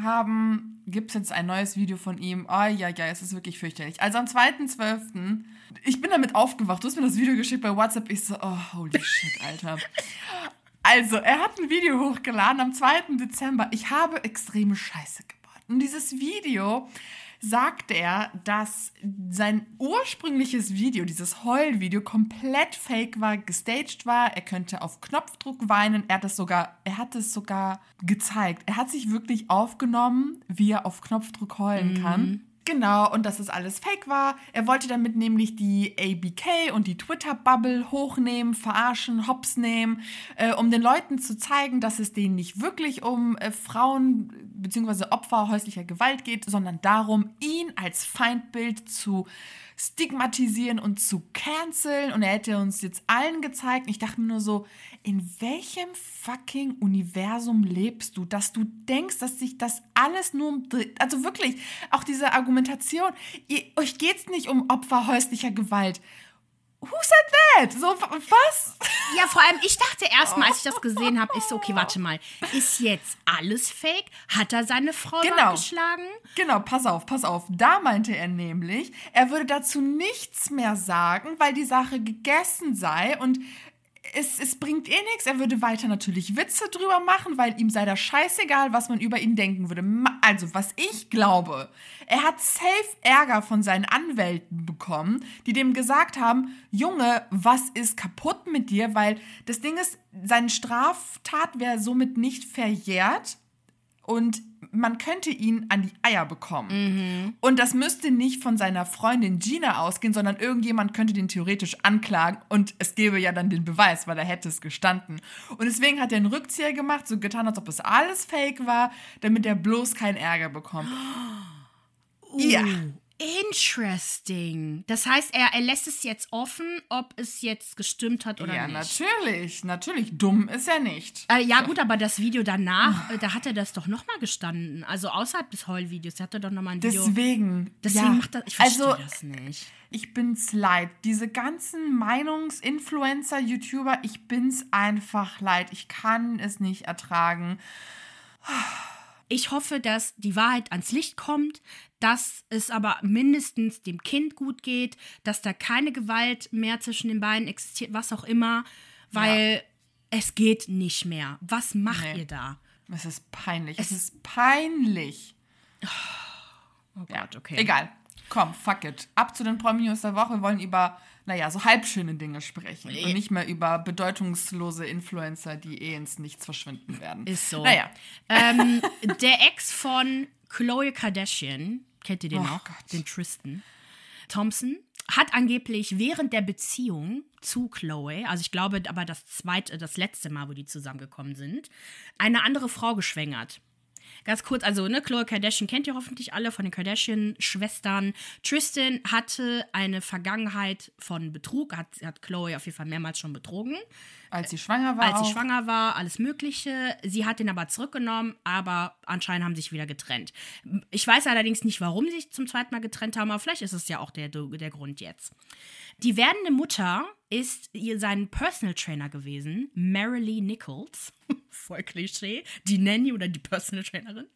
haben, gibt es jetzt ein neues Video von ihm. Oh ja, ja, es ist wirklich fürchterlich. Also am 2.12. Ich bin damit aufgewacht. Du hast mir das Video geschickt bei WhatsApp. Ich so, oh, holy shit, Alter. Also, er hat ein Video hochgeladen am 2. Dezember. Ich habe extreme Scheiße gebaut. Und dieses Video sagt er, dass sein ursprüngliches Video, dieses Heulvideo, komplett fake war, gestaged war. Er könnte auf Knopfdruck weinen. Er hat es sogar, er hat es sogar gezeigt. Er hat sich wirklich aufgenommen, wie er auf Knopfdruck heulen mhm. kann. Genau, und dass es alles fake war. Er wollte damit nämlich die ABK und die Twitter-Bubble hochnehmen, verarschen, hops nehmen, äh, um den Leuten zu zeigen, dass es denen nicht wirklich um äh, Frauen bzw. Opfer häuslicher Gewalt geht, sondern darum, ihn als Feindbild zu stigmatisieren und zu canceln. Und er hätte uns jetzt allen gezeigt. Ich dachte mir nur so, in welchem fucking Universum lebst du, dass du denkst, dass sich das alles nur um. Also wirklich, auch diese Argumentation, ihr, euch geht es nicht um Opfer häuslicher Gewalt. Who said that? So, was? Ja, vor allem, ich dachte erstmal, als ich das gesehen habe, ich so, okay, warte mal, ist jetzt alles fake? Hat er seine Frau genau. geschlagen? Genau, pass auf, pass auf. Da meinte er nämlich, er würde dazu nichts mehr sagen, weil die Sache gegessen sei und es, es bringt eh nichts. Er würde weiter natürlich Witze drüber machen, weil ihm sei das scheißegal, was man über ihn denken würde. Also, was ich glaube, er hat safe Ärger von seinen Anwälten bekommen, die dem gesagt haben, Junge, was ist kaputt mit dir? Weil das Ding ist, seine Straftat wäre somit nicht verjährt und man könnte ihn an die Eier bekommen. Mhm. Und das müsste nicht von seiner Freundin Gina ausgehen, sondern irgendjemand könnte den theoretisch anklagen und es gäbe ja dann den Beweis, weil er hätte es gestanden. Und deswegen hat er einen Rückzieher gemacht, so getan, als ob es alles fake war, damit er bloß keinen Ärger bekommt. Uh. Ja. Interesting. Das heißt, er, er lässt es jetzt offen, ob es jetzt gestimmt hat oder ja, nicht. Ja, natürlich. Natürlich. Dumm ist er nicht. Äh, ja, gut, aber das Video danach, äh, da hat er das doch nochmal gestanden. Also außerhalb des Heulvideos. Er hatte doch nochmal ein Video. Deswegen. Deswegen ja. macht das. Ich verstehe also, das nicht. Ich bin's leid. Diese ganzen Meinungsinfluencer, YouTuber, ich bin's einfach leid. Ich kann es nicht ertragen. Ich hoffe, dass die Wahrheit ans Licht kommt, dass es aber mindestens dem Kind gut geht, dass da keine Gewalt mehr zwischen den beiden existiert, was auch immer, weil ja. es geht nicht mehr. Was macht nee. ihr da? Es ist peinlich. Es, es ist peinlich. Oh Gott, ja. okay. Egal. Komm, fuck it. Ab zu den Promi-News der Woche. Wir wollen über naja, so halbschöne Dinge sprechen nee. und nicht mehr über bedeutungslose Influencer, die eh ins Nichts verschwinden werden. Ist so. Naja. Ähm, der Ex von Chloe Kardashian, kennt ihr den oh noch? Gott. Den Tristan Thompson, hat angeblich während der Beziehung zu Chloe, also ich glaube aber das zweite, das letzte Mal, wo die zusammengekommen sind, eine andere Frau geschwängert. Ganz kurz, also, ne, Chloe Kardashian kennt ihr hoffentlich alle von den Kardashian-Schwestern. Tristan hatte eine Vergangenheit von Betrug, hat, hat Chloe auf jeden Fall mehrmals schon betrogen. Als sie schwanger war. Als sie auch. schwanger war, alles Mögliche. Sie hat ihn aber zurückgenommen, aber anscheinend haben sie sich wieder getrennt. Ich weiß allerdings nicht, warum sie sich zum zweiten Mal getrennt haben, aber vielleicht ist es ja auch der, der Grund jetzt. Die werdende Mutter ist ihr sein Personal Trainer gewesen, Marilee Nichols. Voll Klischee. Die Nanny oder die Personal Trainerin.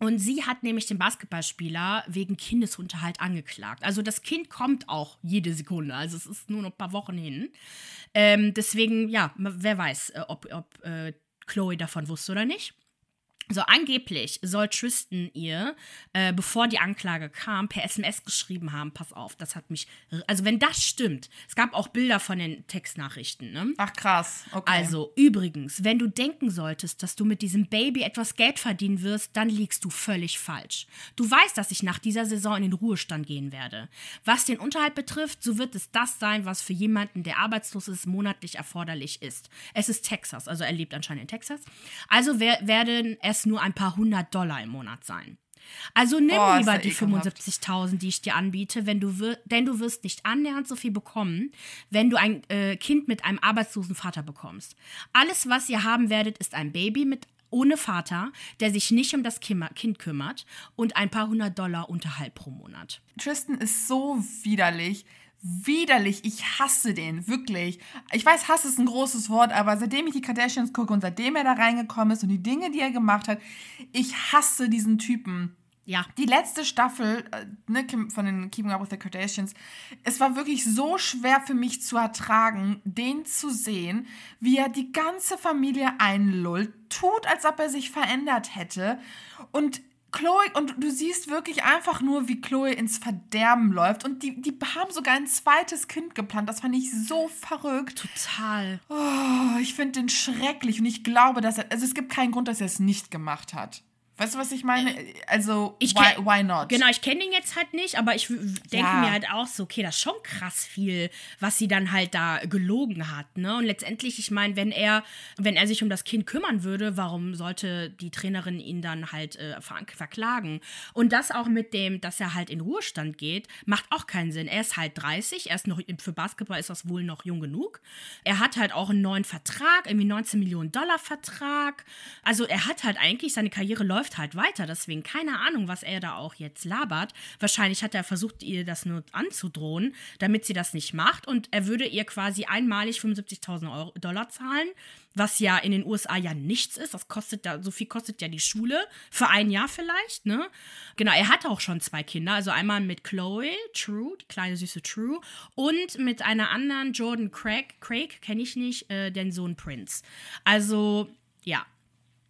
Und sie hat nämlich den Basketballspieler wegen Kindesunterhalt angeklagt. Also das Kind kommt auch jede Sekunde. Also es ist nur noch ein paar Wochen hin. Ähm, deswegen, ja, wer weiß, äh, ob, ob äh, Chloe davon wusste oder nicht. So, angeblich soll Tristan ihr, äh, bevor die Anklage kam, per SMS geschrieben haben, pass auf, das hat mich, also wenn das stimmt, es gab auch Bilder von den Textnachrichten, ne? Ach krass, okay. Also, übrigens, wenn du denken solltest, dass du mit diesem Baby etwas Geld verdienen wirst, dann liegst du völlig falsch. Du weißt, dass ich nach dieser Saison in den Ruhestand gehen werde. Was den Unterhalt betrifft, so wird es das sein, was für jemanden, der arbeitslos ist, monatlich erforderlich ist. Es ist Texas, also er lebt anscheinend in Texas. Also wer, werden es nur ein paar hundert Dollar im Monat sein. Also nimm ist lieber die ekelhaft. 75.000, die ich dir anbiete, wenn du wir, denn du wirst nicht annähernd so viel bekommen, wenn du ein äh, Kind mit einem arbeitslosen Vater bekommst. Alles, was ihr haben werdet, ist ein Baby mit ohne Vater, der sich nicht um das Kind kümmert und ein paar hundert Dollar Unterhalt pro Monat. Tristan ist so widerlich. Widerlich. Ich hasse den, wirklich. Ich weiß, Hass ist ein großes Wort, aber seitdem ich die Kardashians gucke und seitdem er da reingekommen ist und die Dinge, die er gemacht hat, ich hasse diesen Typen. Ja. Die letzte Staffel äh, ne, von den Keeping Up with the Kardashians, es war wirklich so schwer für mich zu ertragen, den zu sehen, wie er die ganze Familie einlullt, tut, als ob er sich verändert hätte. Und Chloe, und du siehst wirklich einfach nur, wie Chloe ins Verderben läuft. Und die, die haben sogar ein zweites Kind geplant. Das fand ich so verrückt. Total. Oh, ich finde den schrecklich und ich glaube, dass er. Also es gibt keinen Grund, dass er es nicht gemacht hat. Weißt du, was ich meine? Also, Ich why, why not? Genau, ich kenne den jetzt halt nicht, aber ich denke Ja. mir halt auch so, okay, das ist schon krass viel, was sie dann halt da gelogen hat, ne? Und letztendlich, ich meine, wenn er, wenn er sich um das Kind kümmern würde, warum sollte die Trainerin ihn dann halt äh, ver verklagen? Und das auch mit dem, dass er halt in Ruhestand geht, macht auch keinen Sinn. Er ist halt 30, er ist noch, für Basketball ist das wohl noch jung genug. Er hat halt auch einen neuen Vertrag, irgendwie 19 Millionen Dollar Vertrag. Also er hat halt eigentlich, seine Karriere läuft halt weiter, deswegen keine Ahnung, was er da auch jetzt labert. Wahrscheinlich hat er versucht, ihr das nur anzudrohen, damit sie das nicht macht und er würde ihr quasi einmalig 75.000 Euro- Dollar zahlen, was ja in den USA ja nichts ist. Das kostet da, so viel kostet ja die Schule für ein Jahr vielleicht, ne? Genau, er hatte auch schon zwei Kinder, also einmal mit Chloe, True, die kleine süße True, und mit einer anderen, Jordan Craig, Craig kenne ich nicht, äh, den Sohn Prince. Also, ja,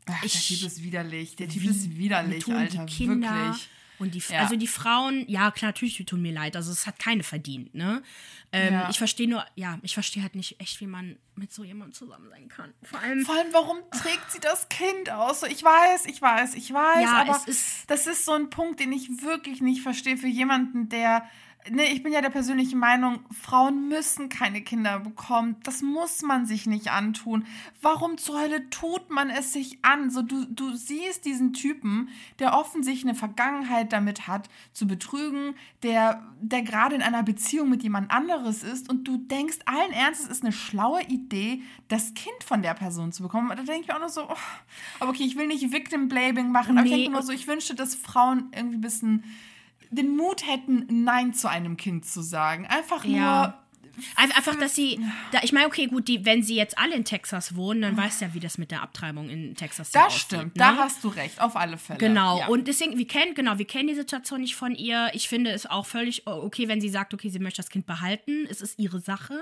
Ach, der Typ ist widerlich. Der Typ ist widerlich, Alter. die Kinder Wirklich. und die, Ja. also die Frauen, ja klar, natürlich die tun mir leid, also es hat keine verdient, ne? Ähm, Ja. Ich verstehe nur, ja, ich verstehe halt nicht echt, wie man mit so jemandem zusammen sein kann. Vor allem, Vor allem, warum trägt sie das Kind aus? So, Ich weiß, ich weiß, ich weiß, Ja, aber es ist- das ist so ein Punkt, den ich wirklich nicht verstehe für jemanden, der. Ne, ich bin ja der persönlichen Meinung, Frauen müssen keine Kinder bekommen. Das muss man sich nicht antun. Warum zur Hölle tut man es sich an? So, du, du siehst diesen Typen, der offensichtlich eine Vergangenheit damit hat, zu betrügen, der, der gerade in einer Beziehung mit jemand anderes ist und du denkst allen Ernstes, es ist eine schlaue Idee, das Kind von der Person zu bekommen. Da denke ich mir auch nur so, oh, aber okay, ich will nicht Victim Blaming machen, aber ich Nee, denke nur so, ich wünschte, dass Frauen irgendwie ein bisschen den Mut hätten, Nein zu einem Kind zu sagen. Einfach Ja. Ein- Einfach, dass sie, da, ich meine, okay, gut, die, wenn sie jetzt alle in Texas wohnen, dann weißt du ja, wie das mit der Abtreibung in Texas nur. ja Das aussieht, stimmt, ne? da hast du recht, auf alle Fälle. Genau, Ja. und deswegen, wir kennen, genau, wir kennen die Situation nicht von ihr. Ich finde es auch völlig okay, wenn sie sagt, okay, sie möchte das Kind behalten. Es ist ihre Sache.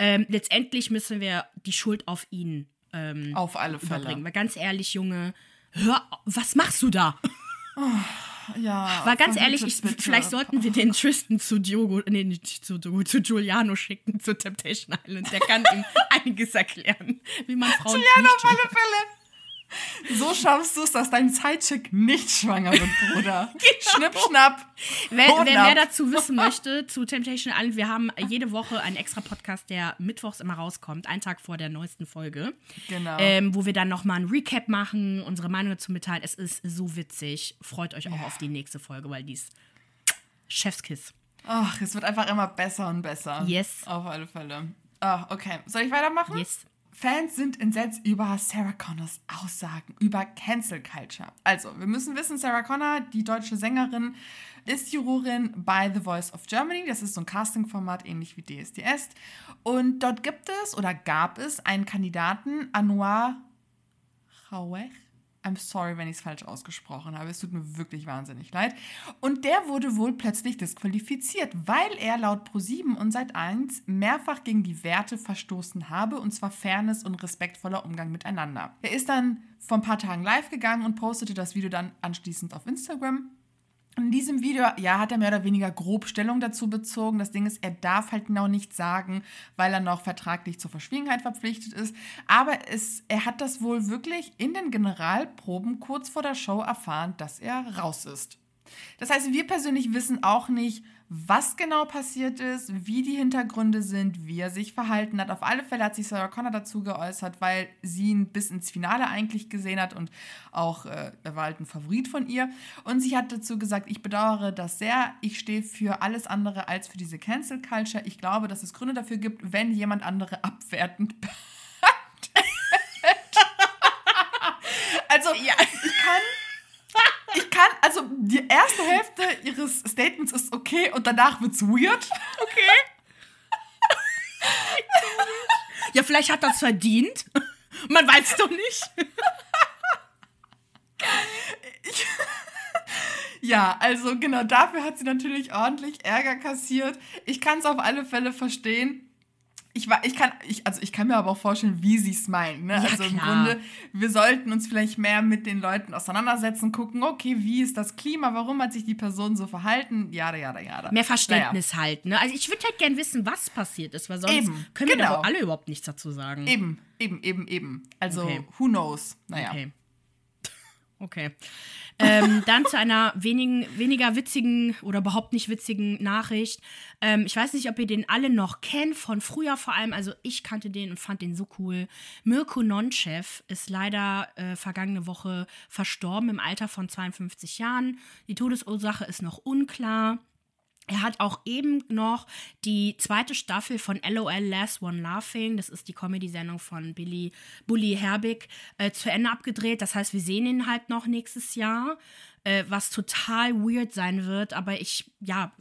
Ähm, letztendlich müssen wir die Schuld auf ihn ähm, auf alle überbringen. Fälle. Weil ganz ehrlich, Junge, hör, was machst du da? Ja, Weil ganz ehrlich, ich, vielleicht sollten wir den Tristan zu Diogo, nee, nicht zu, Diogo, zu Giuliano schicken, zu Temptation Island. Der kann ihm einiges erklären, wie man Frauen nicht auf alle Fälle. So schaffst du es, dass dein Sidechick nicht schwanger wird, Bruder. Schnipp, schnapp. Wer, wer mehr dazu wissen möchte zu Temptation Island, wir haben jede Woche einen extra Podcast, der mittwochs immer rauskommt, einen Tag vor der neuesten Folge. Genau. Ähm, wo wir dann nochmal ein Recap machen, unsere Meinung dazu mitteilen. Es ist so witzig. Freut euch auch auf die nächste Folge, weil die ist Chefskiss. Ach, es wird einfach immer besser und besser. Yes. Auf alle Fälle. Ah, okay. Soll ich weitermachen? Yes. Fans sind entsetzt über Sarah Connors Aussagen über Cancel Culture. Also, wir müssen wissen, Sarah Connor, die deutsche Sängerin, ist Jurorin bei The Voice of Germany. Das ist so ein Castingformat ähnlich wie DSDS. Und dort gibt es oder gab es einen Kandidaten, Anwar Khawech. I'm sorry, wenn ich es falsch ausgesprochen habe. Es tut mir wirklich wahnsinnig leid. Und der wurde wohl plötzlich disqualifiziert, weil er laut Pro7 und Sat1 mehrfach gegen die Werte verstoßen habe, und zwar Fairness und respektvoller Umgang miteinander. Er ist dann vor ein paar Tagen live gegangen und postete das Video dann anschließend auf Instagram. In diesem Video, ja, hat er mehr oder weniger grob Stellung dazu bezogen. Das Ding ist, er darf halt genau nichts sagen, weil er noch vertraglich zur Verschwiegenheit verpflichtet ist. Aber es, er hat das wohl wirklich in den Generalproben kurz vor der Show erfahren, dass er raus ist. Das heißt, wir persönlich wissen auch nicht, was genau passiert ist, wie die Hintergründe sind, wie er sich verhalten hat. Auf alle Fälle hat sich Sarah Connor dazu geäußert, weil sie ihn bis ins Finale eigentlich gesehen hat und auch, äh, er war halt ein Favorit von ihr. Und sie hat dazu gesagt, ich bedauere das sehr, ich stehe für alles andere als für diese Cancel Culture. Ich glaube, dass es Gründe dafür gibt, wenn jemand andere abwertend also, ja. ich kann ich kann, also die erste Hälfte ihres Statements ist okay und danach wird's weird. Okay. ja, vielleicht hat das verdient. Man weiß doch nicht. Ich, ja, also genau dafür hat sie natürlich ordentlich Ärger kassiert. Ich kann es auf alle Fälle verstehen ich, ich, kann, ich, also ich kann mir aber auch vorstellen, wie sie es meinen. Ne? Ja, also im klar. Grunde, wir sollten uns vielleicht mehr mit den Leuten auseinandersetzen, gucken, okay, wie ist das Klima, warum hat sich die Person so verhalten, jada, jada, jada. Mehr Verständnis naja. halt. Ne? Also ich würde halt gern wissen, was passiert ist, weil sonst eben, können genau. wir doch alle überhaupt nichts dazu sagen. Eben, eben, eben, eben. Also, okay. who knows? Naja. Okay. Okay. Ähm, dann zu einer wenigen, weniger witzigen oder überhaupt nicht witzigen Nachricht. Ähm, ich weiß nicht, ob ihr den alle noch kennt, von früher vor allem. Also ich kannte den und fand den so cool. Mirko Nonchev ist leider äh, vergangene Woche verstorben im Alter von 52 Jahren. Die Todesursache ist noch unklar. Er hat auch eben noch die zweite Staffel von LOL Last One Laughing, das ist die Comedy-Sendung von Billy Bully Herbig, äh, zu Ende abgedreht. Das heißt, wir sehen ihn halt noch nächstes Jahr, äh, was total weird sein wird. Aber ich, ja.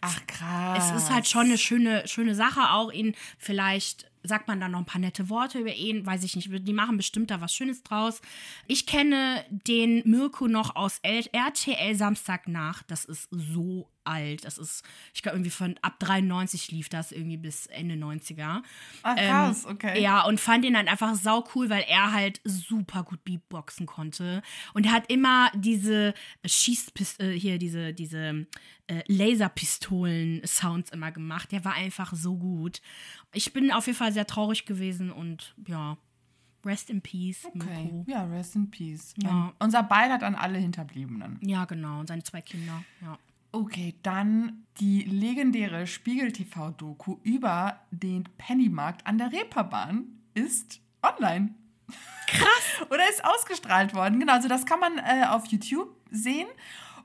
Ach krass. Es ist halt schon eine schöne, schöne Sache, auch ihn vielleicht sagt man dann noch ein paar nette Worte über ihn, weiß ich nicht. Die machen bestimmt da was Schönes draus. Ich kenne den Mirko noch aus RTL Samstagnacht. Das ist so alt. Das ist, ich glaube, irgendwie von ab 93 lief das irgendwie bis Ende 90er. Ach, krass, ähm, okay. Ja, und fand ihn dann einfach sau cool, weil er halt super gut Beatboxen konnte. Und er hat immer diese Schießpist äh, hier, diese, diese äh, Laserpistolen-Sounds immer gemacht. Der war einfach so gut. Ich bin auf jeden Fall sehr traurig gewesen und ja, Rest in Peace. Okay. Mirko. Ja, Rest in Peace. Ja. unser Beileid an alle Hinterbliebenen. Ja, genau. Und seine zwei Kinder. Ja. Okay, dann die legendäre Spiegel-TV-Doku über den Pennymarkt an der Reeperbahn ist online. Krass! Oder ist ausgestrahlt worden. Genau, also das kann man äh, auf YouTube sehen.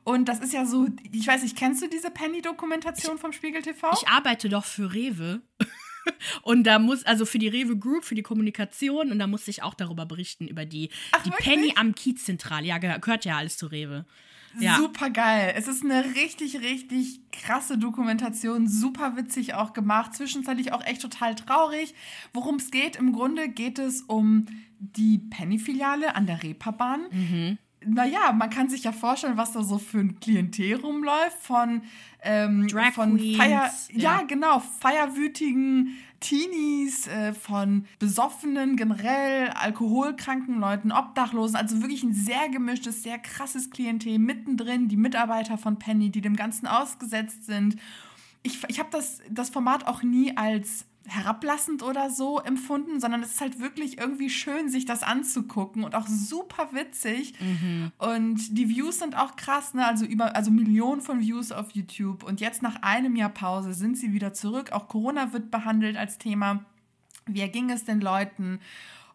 Und das ist ja so, ich weiß nicht, kennst du diese Penny-Dokumentation vom Spiegel TV? Ich arbeite doch für Rewe. Und da muss, also für die Rewe Group, für die Kommunikation, und da musste ich auch darüber berichten, über die, Ach, die Penny am Kiezzentrale. Ja, gehört ja alles zu Rewe. Ja. Super geil. Es ist eine richtig, richtig krasse Dokumentation. Super witzig auch gemacht. Zwischenzeitlich auch echt total traurig. Worum es geht, im Grunde geht es um die Penny-Filiale an der Reeperbahn. Mhm naja, man kann sich ja vorstellen, was da so für ein Klientel rumläuft von, ähm, Drag von Queens, Feier, ja. ja. genau, feierwütigen Teenies, äh, von besoffenen, generell alkoholkranken Leuten, Obdachlosen, also wirklich ein sehr gemischtes, sehr krasses Klientel mittendrin, die Mitarbeiter von Penny, die dem Ganzen ausgesetzt sind. Ich, ich habe das, das Format auch nie als herablassend oder so empfunden, sondern es ist halt wirklich irgendwie schön, sich das anzugucken und auch super witzig. Mhm. Und die Views sind auch krass, ne? Also über, also Millionen von Views auf YouTube. Und jetzt nach einem Jahr Pause sind sie wieder zurück. Auch Corona wird behandelt als Thema. Wie ging es den Leuten?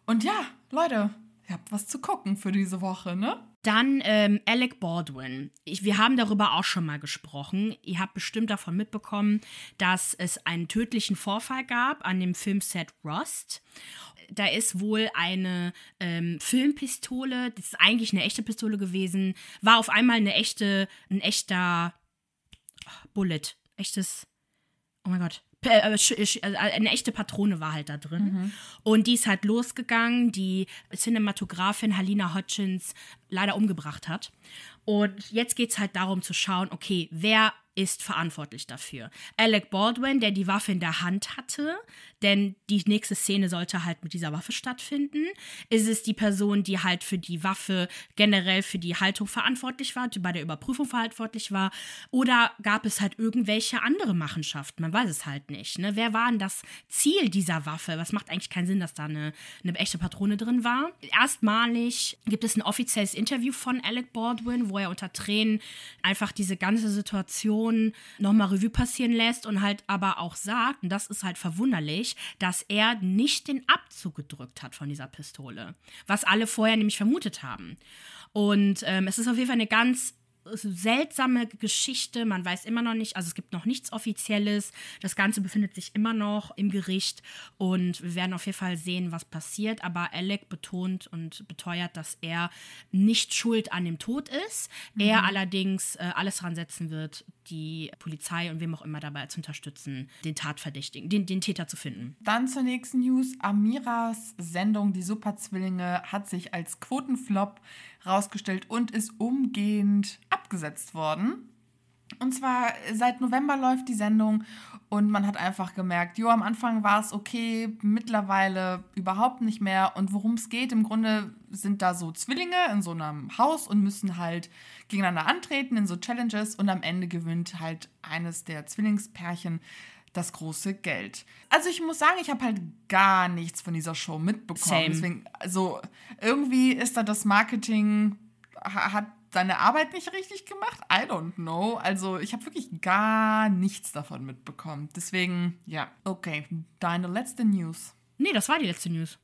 Und ja, Leute, ihr habt was zu gucken für diese Woche, ne? Dann ähm, Alec Baldwin. Ich, wir haben darüber auch schon mal gesprochen. Ihr habt bestimmt davon mitbekommen, dass es einen tödlichen Vorfall gab an dem Filmset Rust. Da ist wohl eine ähm, Filmpistole, das ist eigentlich eine echte Pistole gewesen, war auf einmal eine echte, ein echter Bullet. Echtes, oh mein Gott, eine echte Patrone war halt da drin. Mhm. Und die ist halt losgegangen, die Cinematografin Halina Hodgins leider umgebracht hat. Und jetzt geht es halt darum zu schauen, okay, wer ist verantwortlich dafür. Alec Baldwin, der die Waffe in der Hand hatte, denn die nächste Szene sollte halt mit dieser Waffe stattfinden. Ist es die Person, die halt für die Waffe generell für die Haltung verantwortlich war, die bei der Überprüfung verantwortlich war? Oder gab es halt irgendwelche andere Machenschaften? Man weiß es halt nicht. Ne? Wer war denn das Ziel dieser Waffe? Was macht eigentlich keinen Sinn, dass da eine, eine echte Patrone drin war? Erstmalig gibt es ein offizielles Interview von Alec Baldwin, wo er unter Tränen einfach diese ganze Situation Situation nochmal Revue passieren lässt und halt aber auch sagt, und das ist halt verwunderlich, dass er nicht den Abzug gedrückt hat von dieser Pistole. Was alle vorher nämlich vermutet haben. Und ähm, es ist auf jeden Fall eine ganz seltsame Geschichte. Man weiß immer noch nicht, also es gibt noch nichts Offizielles. Das Ganze befindet sich immer noch im Gericht und wir werden auf jeden Fall sehen, was passiert. Aber Alec betont und beteuert, dass er nicht schuld an dem Tod ist. Mhm. Er allerdings äh, alles dran setzen wird, die Polizei und wem auch immer dabei zu unterstützen, den Tatverdächtigen, den, den Täter zu finden. Dann zur nächsten News. Amiras Sendung Die Superzwillinge hat sich als Quotenflop rausgestellt und ist umgehend abgesetzt worden. Und zwar seit November läuft die Sendung und man hat einfach gemerkt, jo, am Anfang war es okay, mittlerweile überhaupt nicht mehr. Und worum es geht, im Grunde sind da so Zwillinge in so einem Haus und müssen halt gegeneinander antreten in so Challenges und am Ende gewinnt halt eines der Zwillingspärchen das große Geld. Also ich muss sagen, ich habe halt gar nichts von dieser Show mitbekommen. Same. Deswegen, also irgendwie ist da das Marketing, hat seine Arbeit nicht richtig gemacht? I don't know. Also ich habe wirklich gar nichts davon mitbekommen. Deswegen, ja. Okay, deine letzte News. Nee, das war die letzte News.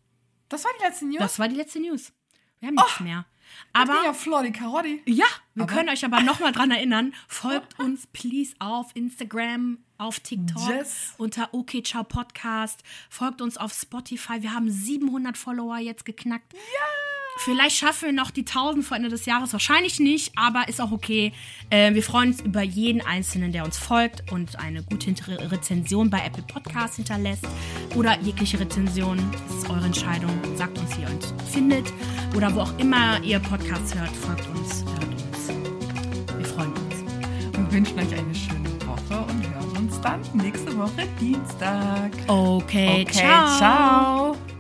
Das war die letzte News? Das war die letzte News. Wir haben nichts oh, mehr. Aber ja Flori Carotti. Ja, wir aber können euch aber nochmal dran erinnern. Folgt uns please auf Instagram, auf TikTok yes. unter OK Ciao Podcast. Folgt uns auf Spotify. Wir haben 700 Follower jetzt geknackt. Ja. Vielleicht schaffen wir noch die 1000 vor Ende des Jahres. Wahrscheinlich nicht, aber ist auch okay. Äh, wir freuen uns über jeden Einzelnen, der uns folgt und eine gute Rezension bei Apple Podcasts hinterlässt. Oder jegliche Rezension. Das ist eure Entscheidung. Sagt uns, wie ihr uns findet. Oder wo auch immer ihr Podcasts hört. Folgt uns, hört uns. Wir freuen uns. Wir wünschen euch eine schöne Woche und hören uns dann nächste Woche Dienstag. Okay, okay ciao. ciao.